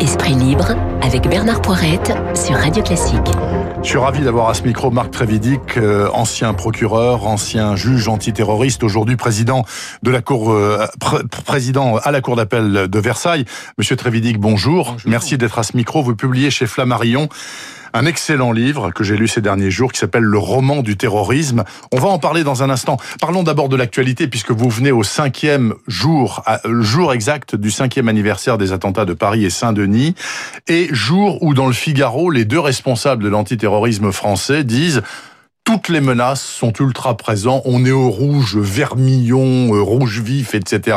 Esprit libre avec Bernard Poirette sur Radio Classique. Je suis ravi d'avoir à ce micro Marc Trévidic, euh, ancien procureur, ancien juge antiterroriste, aujourd'hui président de la cour, euh, président à la cour d'appel de Versailles. Monsieur Trévidic, bonjour. bonjour. Merci d'être à ce micro. Vous publiez chez Flammarion un excellent livre que j'ai lu ces derniers jours qui s'appelle Le roman du terrorisme. On va en parler dans un instant. Parlons d'abord de l'actualité puisque vous venez au cinquième jour, jour exact du cinquième anniversaire des attentats de Paris et Saint-Denis et jour où dans le Figaro, les deux responsables de l'antiterrorisme français disent toutes les menaces sont ultra présentes. On est au rouge, vermillon, euh, rouge vif, etc.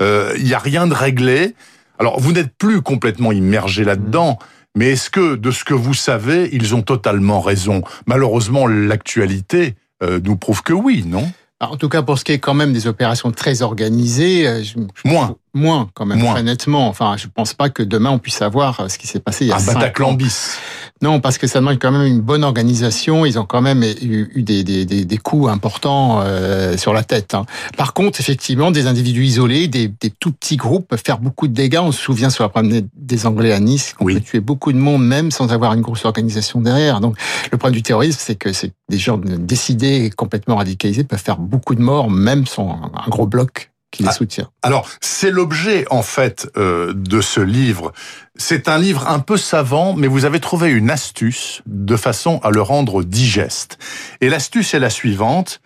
Il euh, n'y a rien de réglé. Alors, vous n'êtes plus complètement immergé là-dedans, mais est-ce que, de ce que vous savez, ils ont totalement raison? Malheureusement, l'actualité euh, nous prouve que oui, non? En tout cas, pour ce qui est quand même des opérations très organisées, euh, moins, moins quand même, très nettement. Enfin, je pense pas que demain on puisse savoir euh, ce qui s'est passé il y a Un Bataclan bis. Non, parce que ça demande quand même une bonne organisation. Ils ont quand même eu, des, des, des, des coûts importants euh, sur la tête. Hein. Par contre, effectivement, des individus isolés, des, des, tout petits groupes peuvent faire beaucoup de dégâts. On se souvient sur la problème des Anglais à Nice, on peut tuer beaucoup de monde même sans avoir une grosse organisation derrière. Donc, le problème du terrorisme, c'est que c'est des gens décidés et complètement radicalisés peuvent faire beaucoup de morts, même sans un gros bloc qui les ah, soutient. Alors, c'est l'objet, en fait, euh, de ce livre. C'est un livre un peu savant, mais vous avez trouvé une astuce de façon à le rendre digeste. Et l'astuce est la suivante.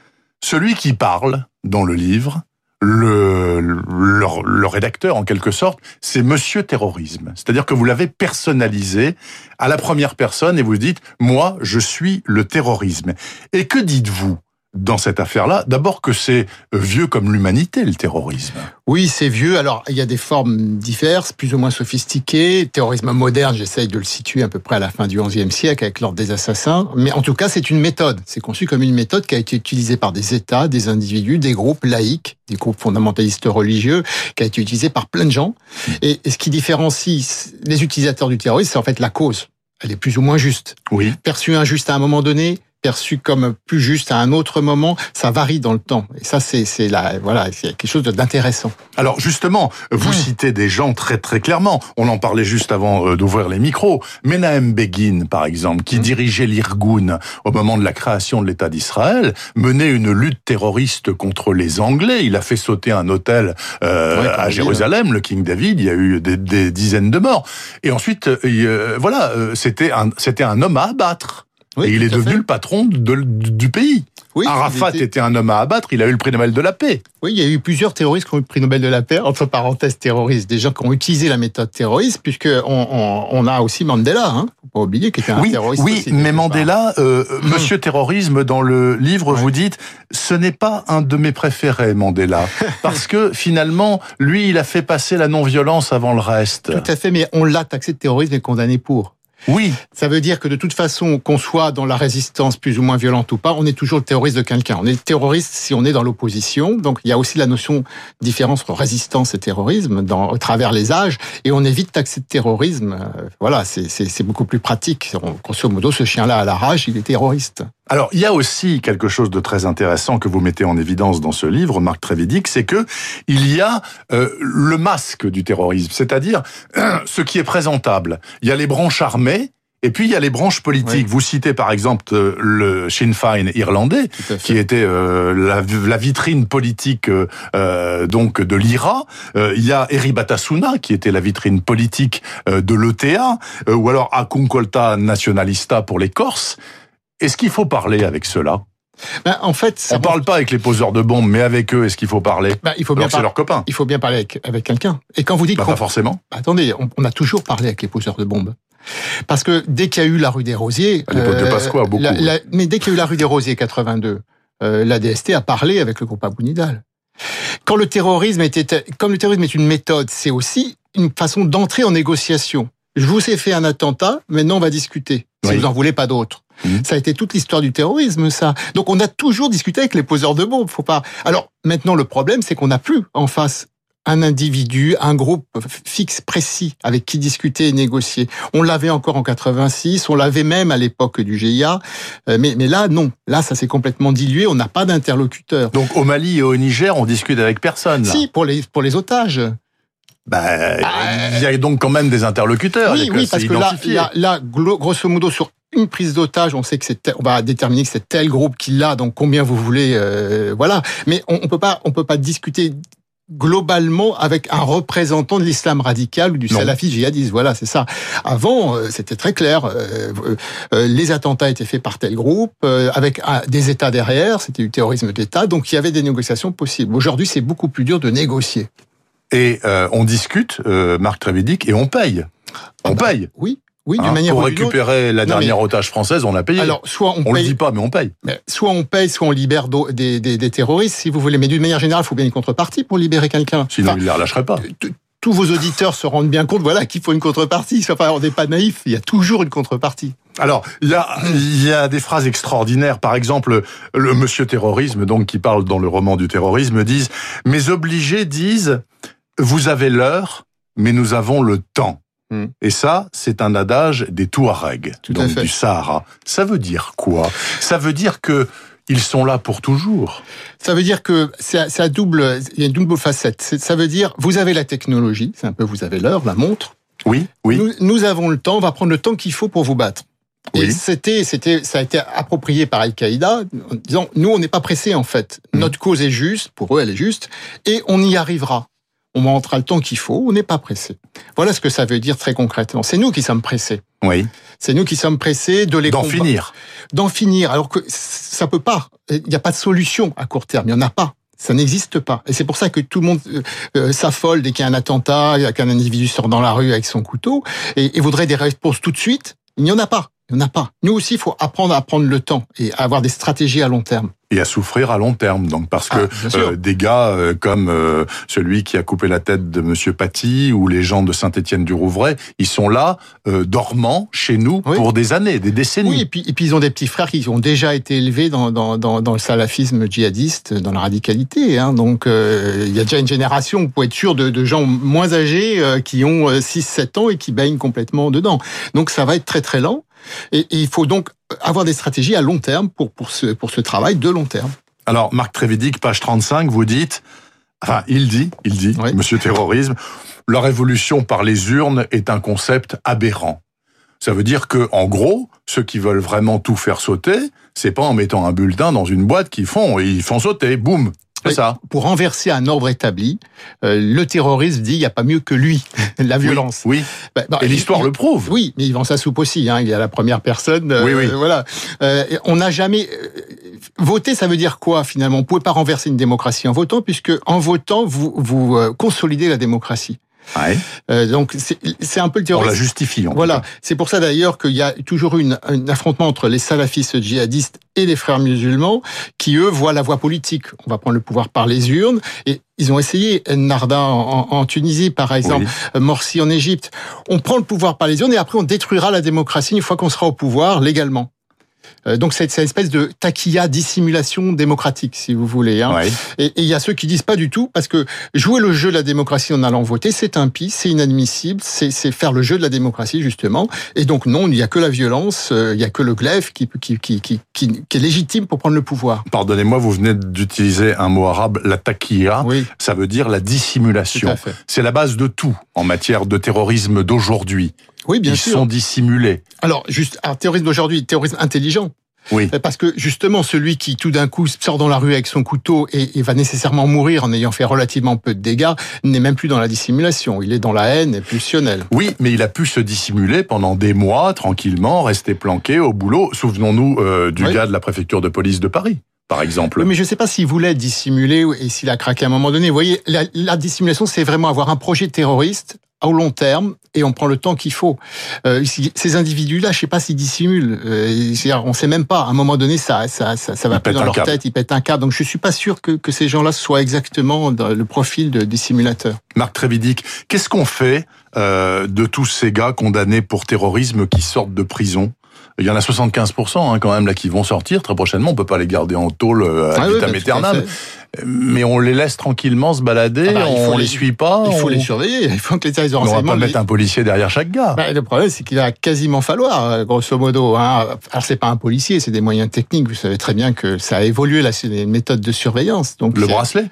Celui qui parle dans le livre, le, le, le, rédacteur en quelque sorte, c'est Monsieur Terrorisme. C'est-à-dire que vous l'avez personnalisé à la première personne et vous dites, moi, je suis le terrorisme. Et que dites-vous? Dans cette affaire-là, d'abord que c'est vieux comme l'humanité, le terrorisme. Oui, c'est vieux. Alors, il y a des formes diverses, plus ou moins sophistiquées. terrorisme moderne, j'essaye de le situer à peu près à la fin du XIe siècle avec l'ordre des assassins. Mais en tout cas, c'est une méthode. C'est conçu comme une méthode qui a été utilisée par des États, des individus, des groupes laïques, des groupes fondamentalistes religieux, qui a été utilisée par plein de gens. Et, ce qui différencie les utilisateurs du terrorisme, c'est en fait la cause. Elle est plus ou moins juste. Oui. Perçue injuste à un moment donné, perçu comme plus juste à un autre moment, ça varie dans le temps. Et ça, c'est la voilà, c'est quelque chose d'intéressant. Alors justement, vous citez des gens très très clairement. On en parlait juste avant euh, d'ouvrir les micros. Menahem Begin, par exemple, qui mmh. dirigeait l'Irgun au moment de la création de l'État d'Israël, menait une lutte terroriste contre les Anglais. Il a fait sauter un hôtel euh, à Jérusalem, le King David. Il y a eu des, dizaines de morts. Et ensuite, euh, voilà, c'était un c'était un homme à abattre et il est devenu le patron du pays. Oui, Arafat était... un homme à abattre, il a eu le prix Nobel de la paix. Oui, il y a eu plusieurs terroristes qui ont eu le prix Nobel de la paix, entre parenthèses terroristes, des gens qui ont utilisé la méthode terroriste, puisque on, a aussi Mandela, hein, faut pas oublier, qui était un terroriste. Oui, mais Mandela, euh, Monsieur Terrorisme, dans le livre, vous dites, ce n'est pas un de mes préférés, Mandela, parce que finalement, lui, il a fait passer la non-violence avant le reste. Tout à fait, mais on l'a taxé de terrorisme et condamné pour. Oui. Ça veut dire que de toute façon, qu'on soit dans la résistance plus ou moins violente ou pas, on est toujours le terroriste de quelqu'un. On est terroriste si on est dans l'opposition. Donc il y a aussi la notion différence entre résistance et terrorisme dans, à travers les âges. Et on évite taxer de terrorisme. Euh, voilà, c'est beaucoup plus pratique. Grosso modo, ce chien-là à la rage, il est terroriste. Alors, il y a aussi quelque chose de très intéressant que vous mettez en évidence dans ce livre, Marc Trévidic, c'est que il y a euh, le masque du terrorisme, c'est-à-dire ce qui est présentable. Il y a les branches armées, et puis il y a les branches politiques. Vous citez par exemple euh, le Sinn Féin irlandais, qui était euh, la, vitrine politique donc de l'IRA. il y a Eri Batasuna, qui était la vitrine politique de l'ETA, ou alors Akunkolta Nationalista pour les Corses. Est-ce qu'il faut parler avec ceux-là? Ben, en fait, ça on parle pas avec les poseurs de bombes, mais avec eux, est-ce qu'il faut parler? Ben, Il faut bien c'est leurs copains. Il faut bien parler avec, avec quelqu'un. Et quand vous dites ben, pas forcément. Attendez, on, a toujours parlé avec les poseurs de bombes. Parce que dès qu'il y a eu la rue des Rosiers, à l'époque de euh, Pasqua, beaucoup. mais dès qu'il y a eu la rue des Rosiers 82, euh, la DST a parlé avec le groupe Abounidal. Quand le terrorisme était, comme le terrorisme est une méthode, c'est aussi une façon d'entrer en négociation. Je vous ai fait un attentat, maintenant on va discuter. Si vous n'en voulez pas d'autres. Mhm. Ça a été toute l'histoire du terrorisme, ça. Donc on a toujours discuté avec les poseurs de bombes. Faut pas. Alors maintenant le problème, c'est qu'on n'a plus en face un individu, un groupe fixe précis avec qui discuter et négocier. On l'avait encore en 86, on l'avait même à l'époque du GIA, euh, mais, mais là non, là ça s'est complètement dilué, on n'a pas d'interlocuteur. Donc au Mali et au Niger, on discute avec personne. Si, pour les pour les otages. bah, il y a donc quand même des interlocuteurs. Oui, oui, parce que là, là, grosso modo, sur une prise d'otage, on sait que c'est, on va déterminer que c'est tel groupe qui l'a, donc combien vous voulez, euh, voilà. Mais on, on peut pas, on peut pas discuter globalement avec un représentant de l'islam radical ou du salafisme djihadiste. Voilà, c'est ça. Avant, euh, c'était très clair. Euh, les attentats étaient faits par tel groupe, avec des États derrière. C'était du terrorisme d'État, donc il y avait des négociations possibles. Aujourd'hui, c'est beaucoup plus dur de négocier. Et on discute, Marc Trévidic, et on paye. On ah bah, paye. Oui. Oui, d'une hein, manière Pour récupérer la dernière otage française, on a payé. Alors, soit on, on le dit pas, mais on paye. soit on paye, soit on libère des, des, des terroristes, si vous voulez. Mais d'une manière générale, il faut bien une contrepartie pour libérer quelqu'un. Sinon, il ne les relâcherait pas tous vos auditeurs se rendent bien compte, voilà, qu'il faut une contrepartie. Enfin, on n'est pas naïf, il y a toujours une contrepartie. Alors, il y a, il y a des phrases extraordinaires. Par exemple, le monsieur terrorisme, donc, qui parle dans le roman du terrorisme, disent, mes obligés disent, vous avez l'heure, mais nous avons le temps. Hmm. Et ça, c'est un adage des Touaregs, donc du Sahara. Ça veut dire quoi? Ça veut dire que ils sont là pour toujours. Ça veut dire que c'est double, il y a une double facette. Ça veut dire, vous avez la technologie, c'est un peu, vous avez l'heure, la montre. Oui, oui. Nous, avons le temps, on va prendre le temps qu'il faut pour vous battre. Et c'était, c'était, ça a été approprié par Al-Qaïda, en disant, nous, on n'est pas pressés, en fait. Hmm. Notre cause est juste, pour eux, elle est juste, et on y arrivera on montrera le temps qu'il faut, on n'est pas pressé. Voilà ce que ça veut dire très concrètement. C'est nous qui sommes pressés. Oui. C'est nous qui sommes pressés de les d'en finir. D'en finir. Alors que ça peut pas. Il n'y a pas de solution à court terme. Il n'y en a pas. Ça n'existe pas. Et c'est pour ça que tout le monde euh, euh, s'affole dès qu'il y a un attentat, qu'un individu sort dans la rue avec son couteau et, et voudrait des réponses tout de suite. Il n'y en a pas. Il n'y en a pas. Nous aussi, il faut apprendre à prendre le temps et à avoir des stratégies à long terme et à souffrir à long terme. Donc parce que ah, euh, des gars euh, comme euh, celui qui a coupé la tête de Monsieur Paty ou les gens de Saint-Étienne du Rouvray, ils sont là dormants chez nous pour des années, des décennies. Oui, et puis, et puis ils ont des petits frères qui ont déjà été élevés dans, dans, dans, dans le salafisme djihadiste, dans la radicalité. Hein. Donc il y a déjà une génération, vous pouvez être sûr, de, de gens moins âgés qui ont 6-7 ans et qui baignent complètement dedans. Donc ça va être très très lent. Et, il faut donc avoir des stratégies à long terme pour, pour, ce, pour ce travail de long terme. Alors, Marc Trévidic, page 35, vous dites, enfin, il dit, il dit, monsieur terrorisme, la révolution par les urnes est un concept aberrant. Ça veut dire que, en gros, ceux qui veulent vraiment tout faire sauter, c'est pas en mettant un bulletin dans une boîte qu'ils font, ils font sauter, boum. C'est ça. Pour renverser un ordre établi, euh, le terrorisme dit il n'y a pas mieux que lui, la violence. Oui. Bah, bah, et l'histoire le prouve. Oui, mais il vend sa soupe aussi. Hein, il y a la première personne. Euh, oui, oui. Voilà. Euh, on n'a jamais voter. Ça veut dire quoi finalement? On ne pouvez pas renverser une démocratie en votant, puisque en votant vous vous consolidez la démocratie. Ouais. Euh, donc c'est un peu le terrorisme. On la justifie. voilà. C'est pour ça d'ailleurs qu'il y a toujours eu un affrontement entre les salafistes djihadistes et les frères musulmans qui eux voient la voie politique. On va prendre le pouvoir par les urnes et ils ont essayé Narda en, en Tunisie par exemple, Morsi en Égypte. On prend le pouvoir par les urnes et après on détruira la démocratie une fois qu'on sera au pouvoir légalement. Euh, donc c'est cette espèce de taquilla dissimulation démocratique, si vous voulez. Hein. Et il y a ceux qui disent pas du tout, parce que jouer le jeu de la démocratie en allant voter, c'est impie, c'est inadmissible, c'est faire le jeu de la démocratie justement. Et donc non, il n'y a que la violence, euh, il n'y a que le glaive qui, qui, qui, qui, qui, est légitime pour prendre le pouvoir. Pardonnez-moi, vous venez d'utiliser un mot arabe, la taquilla. Oui. Ça veut dire la dissimulation. C'est la base de tout en matière de terrorisme d'aujourd'hui. Oui, bien Ils sûr. sont dissimulés. Alors, juste, un terrorisme d'aujourd'hui, terrorisme intelligent. Oui. Parce que justement, celui qui tout d'un coup sort dans la rue avec son couteau et, va nécessairement mourir en ayant fait relativement peu de dégâts, n'est même plus dans la dissimulation. Il est dans la haine pulsionnelle. Oui, mais il a pu se dissimuler pendant des mois tranquillement, rester planqué au boulot. Souvenons-nous euh, du gars de la préfecture de police de Paris par exemple. Oui, mais je ne sais pas s'il voulait dissimuler et s'il a craqué à un moment donné. Vous voyez, la, la dissimulation, c'est vraiment avoir un projet terroriste au long terme et on prend le temps qu'il faut. Euh, ces individus-là, je sais pas s'ils dissimulent. Euh, on sait même pas. À un moment donné, ça, ça, ça, ça va plus dans leur tête, ils pètent un câble. Donc je suis pas sûr que, que ces gens-là soient exactement dans le profil de dissimulateur. Marc Trévidic, qu'est-ce qu'on fait euh, de tous ces gars condamnés pour terrorisme qui sortent de prison? Il y en a 75% hein, quand même là qui vont sortir très prochainement. On peut pas les garder en tôle euh, à ah vitam aeternam. Mais on les laisse tranquillement se balader, ah bah, on les, les suit pas. Il faut les surveiller, il faut que les services de renseignement... On va pas mettre un policier derrière chaque gars. Bah, le problème, c'est qu'il va quasiment falloir, euh, grosso modo. Hein. Alors, c'est pas un policier, c'est des moyens techniques. Vous savez très bien que ça a évolué, c'est des méthodes de surveillance. Donc, le bracelet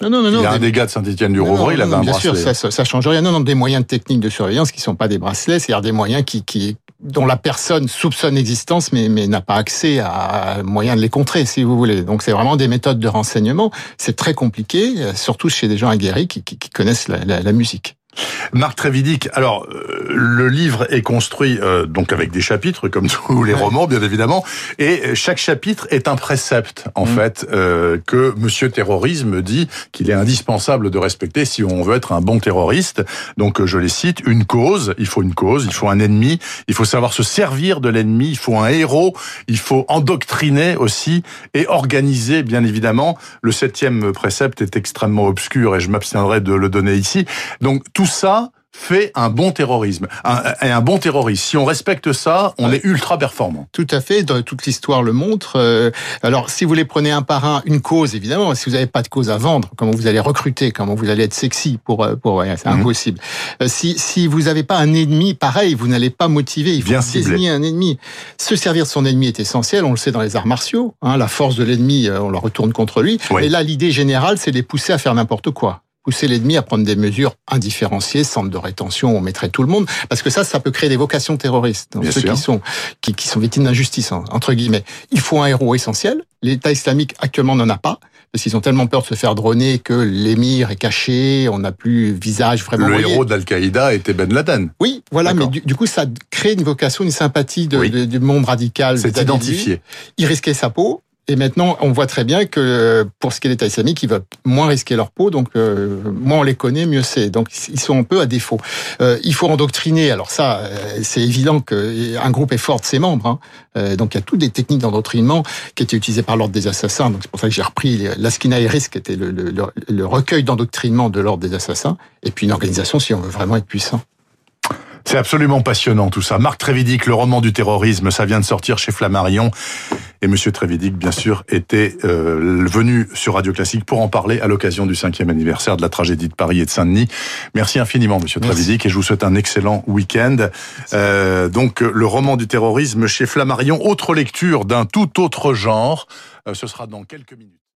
Non, non, non, non. Il y a un des- dégât de Saint-Étienne-du-Rouvray, Non, non, il avait un bien bracelet. sûr, ça, ça, ça change rien. Non, non, des moyens techniques de surveillance qui sont pas des bracelets, c'est-à-dire des moyens qui, qui, dont la personne soupçonne l'existence, mais, mais n'a pas accès à moyen de les contrer, si vous voulez. Donc, c'est vraiment des méthodes de renseignement. C'est très compliqué, euh, surtout chez des gens aguerris qui, qui, qui connaissent la, la, la musique. Marc Trévidic, alors euh, le livre est construit euh, donc avec des chapitres comme tous les Ouais. romans bien évidemment et chaque chapitre est un précepte en Mm. fait euh, que monsieur terrorisme dit qu'il est indispensable de respecter si on veut être un bon terroriste. Donc euh, je les cite une cause, il faut une cause, il faut un ennemi, il faut savoir se servir de l'ennemi, il faut un héros, il faut endoctriner aussi et organiser bien évidemment. Le septième précepte est extrêmement obscur et je m'abstiendrai de le donner ici. Donc tout ça fait un bon terrorisme. Un, et un bon terroriste, si on respecte ça, on Ouais. est ultra performant. Tout à fait, dans- toute l'histoire le montre. Euh, alors, si vous les prenez un par un, une cause, évidemment, si vous n'avez pas de cause à vendre, comment vous allez recruter, comment vous allez être sexy pour, euh, pour, ouais, c'est Mhm. impossible. Euh, si, si vous n'avez pas un ennemi, pareil, vous n'allez pas motiver. Il faut Bien ciblé. désigner un ennemi. Se servir de son ennemi est essentiel. On le sait dans les arts martiaux. Hein, la force de l'ennemi, on la retourne contre lui. Oui. Mais là, l'idée générale, c'est de les pousser à faire n'importe quoi. Pousser l'ennemi à prendre des mesures indifférenciées, centre de rétention, on mettrait tout le monde, parce que ça, ça peut créer des vocations terroristes. Donc, Bien ceux sûr. qui sont qui, qui sont victimes d'injustice, hein, entre guillemets. Il faut un héros essentiel. L'État islamique actuellement n'en a pas, parce qu'ils ont tellement peur de se faire droner que l'émir est caché, on n'a plus visage vraiment. Le voyé. héros d'Al-Qaïda était Ben Laden. Oui, voilà, mais du, du coup, ça crée une vocation, une sympathie de, Oui. de- du monde radical. C'est identifié. Ils risquaient sa peau. Et maintenant, on voit très bien que euh, pour ce qui est l'État islamique, ils veulent moins risquer leur peau. Donc, euh, moins on les connaît, mieux c'est. Donc, ils sont un peu à défaut. Euh, il faut endoctriner. Alors ça, euh, c'est évident qu'un groupe est fort de ses membres. hein. Euh, donc, il y a toutes des techniques d'endoctrinement qui étaient utilisées par l'ordre des assassins. Donc, c'est pour ça que j'ai repris l'Askina Iris, qui était le- le recueil d'endoctrinement de l'ordre des assassins. Et puis, une organisation si on veut vraiment être puissant. C'est absolument passionnant tout ça. Marc Trévidic, le roman du terrorisme, ça vient de sortir chez Flammarion. Et Monsieur Trévidic, bien sûr, était euh, venu sur Radio Classique pour en parler à l'occasion du cinquième anniversaire de la tragédie de Paris et de Saint-Denis. Merci infiniment, Monsieur. Trévidic, et je vous souhaite un excellent week-end. Euh, donc, le roman du terrorisme chez Flammarion, autre lecture d'un tout autre genre. Euh, ce sera dans quelques minutes.